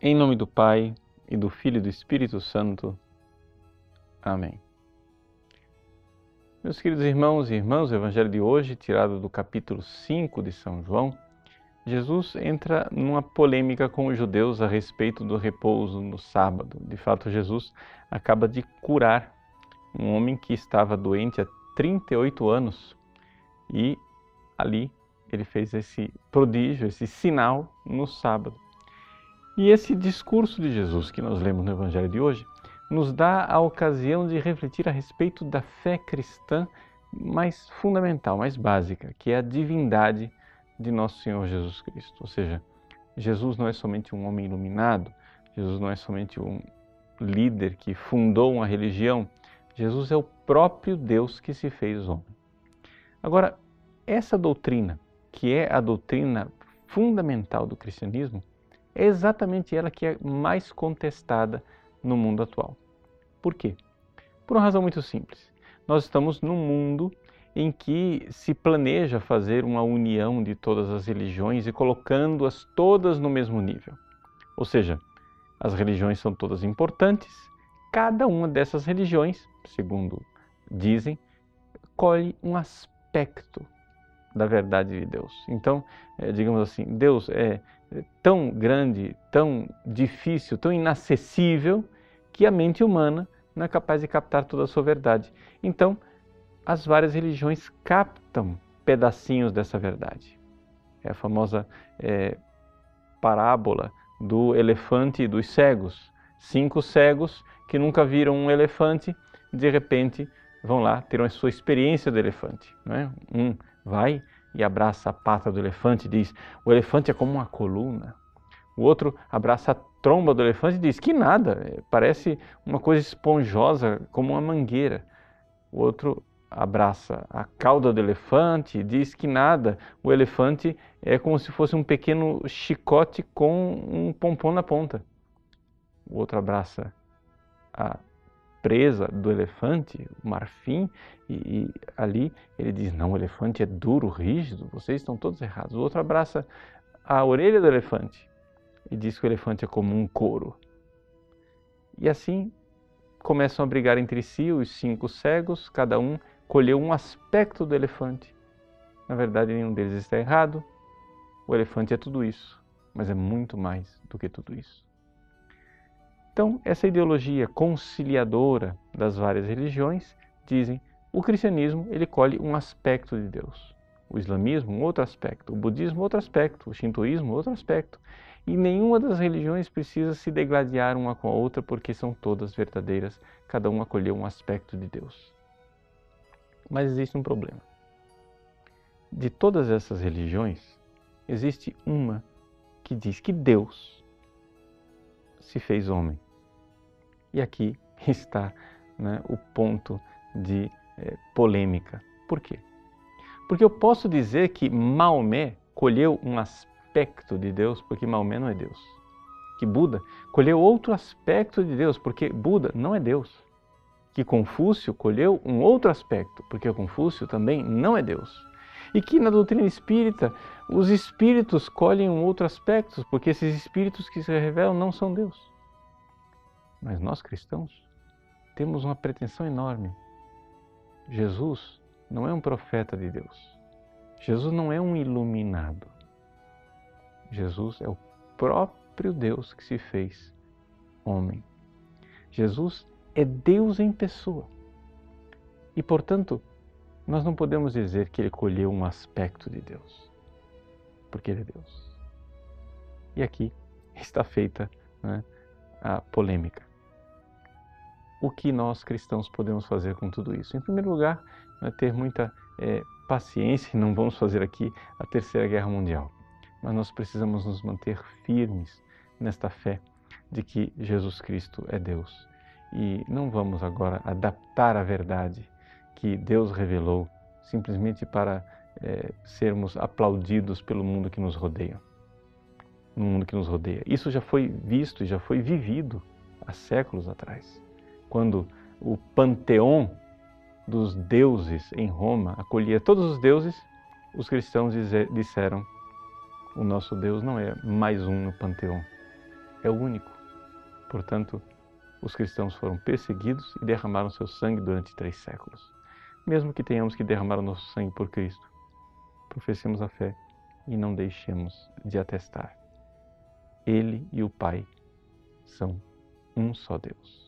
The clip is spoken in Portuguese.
Em nome do Pai, e do Filho e do Espírito Santo. Amém. Meus queridos irmãos e irmãs, o Evangelho de hoje, tirado do capítulo 5 de São João, Jesus entra numa polêmica com os judeus a respeito do repouso no sábado. De fato, Jesus acaba de curar um homem que estava doente há 38 anos e ali ele fez esse prodígio, esse sinal no sábado. E esse discurso de Jesus que nós lemos no Evangelho de hoje nos dá a ocasião de refletir a respeito da fé cristã mais fundamental, mais básica, que é a divindade de nosso Senhor Jesus Cristo. Ou seja, Jesus não é somente um homem iluminado, Jesus não é somente um líder que fundou uma religião, Jesus é o próprio Deus que se fez homem. Agora, essa doutrina, que é a doutrina fundamental do cristianismo, é exatamente ela que é mais contestada no mundo atual. Por quê? Por uma razão muito simples. Nós estamos num mundo em que se planeja fazer uma união de todas as religiões e colocando-as todas no mesmo nível. Ou seja, as religiões são todas importantes, cada uma dessas religiões, segundo dizem, colhe um aspecto da verdade de Deus. Então, é, digamos assim, Deus é tão grande, tão difícil, tão inacessível, que a mente humana não é capaz de captar toda a sua verdade. Então, as várias religiões captam pedacinhos dessa verdade. É a famosa é, parábola do elefante e dos cegos. Cinco cegos que nunca viram um elefante, de repente vão lá ter a sua experiência do elefante. Não é? Um vai e abraça a pata do elefante e diz: O elefante é como uma coluna. O outro abraça a tromba do elefante e diz: Que nada, é, parece uma coisa esponjosa, como uma mangueira. O outro abraça a cauda do elefante e diz que nada, o elefante é como se fosse um pequeno chicote com um pompom na ponta. O outro abraça a presa do elefante, o marfim, e, e, ali ele diz: Não, o elefante é duro, rígido, vocês estão todos errados. O outro abraça a orelha do elefante e diz que o elefante é como um couro. E assim começam a brigar entre si os cinco cegos, cada um colheu um aspecto do elefante. Na verdade, nenhum deles está errado. O elefante é tudo isso, mas é muito mais do que tudo isso. Então, essa ideologia conciliadora das várias religiões dizem o cristianismo ele colhe um aspecto de Deus, o islamismo um outro aspecto, o budismo outro aspecto, o shintoísmo outro aspecto. E nenhuma das religiões precisa se degladiar uma com a outra porque são todas verdadeiras, cada uma acolheu um aspecto de Deus. Mas existe um problema. De todas essas religiões, existe uma que diz que Deus se fez homem e aqui está né, o ponto de é, polêmica. Por quê? Porque eu posso dizer que Maomé colheu um aspecto de Deus, porque Maomé não é Deus. Que Buda colheu outro aspecto de Deus, porque Buda não é Deus. Que Confúcio colheu um outro aspecto, porque Confúcio também não é Deus. E que na doutrina espírita os espíritos colhem um outro aspecto, porque esses espíritos que se revelam não são Deus. Mas nós cristãos temos uma pretensão enorme. Jesus não é um profeta de Deus. Jesus não é um iluminado. Jesus é o próprio Deus que se fez homem. Jesus é Deus em pessoa. E, portanto, nós não podemos dizer que ele colheu um aspecto de Deus, porque ele é Deus. E aqui está feita né, a polêmica o que nós cristãos podemos fazer com tudo isso? Em primeiro lugar, é ter muita é, paciência, não vamos fazer aqui a Terceira Guerra Mundial, mas nós precisamos nos manter firmes nesta fé de que Jesus Cristo é Deus. E não vamos agora adaptar a verdade que Deus revelou simplesmente para é, sermos aplaudidos pelo mundo que nos rodeia. No mundo que nos rodeia. Isso já foi visto e já foi vivido há séculos atrás quando o panteão dos deuses em Roma acolhia todos os deuses, os cristãos disseram: o nosso Deus não é mais um no panteão. é único. Portanto, os cristãos foram perseguidos e derramaram seu sangue durante três séculos. Mesmo que tenhamos que derramar o nosso sangue por Cristo, professemos a fé e não deixemos de atestar. Ele e o Pai são um só Deus.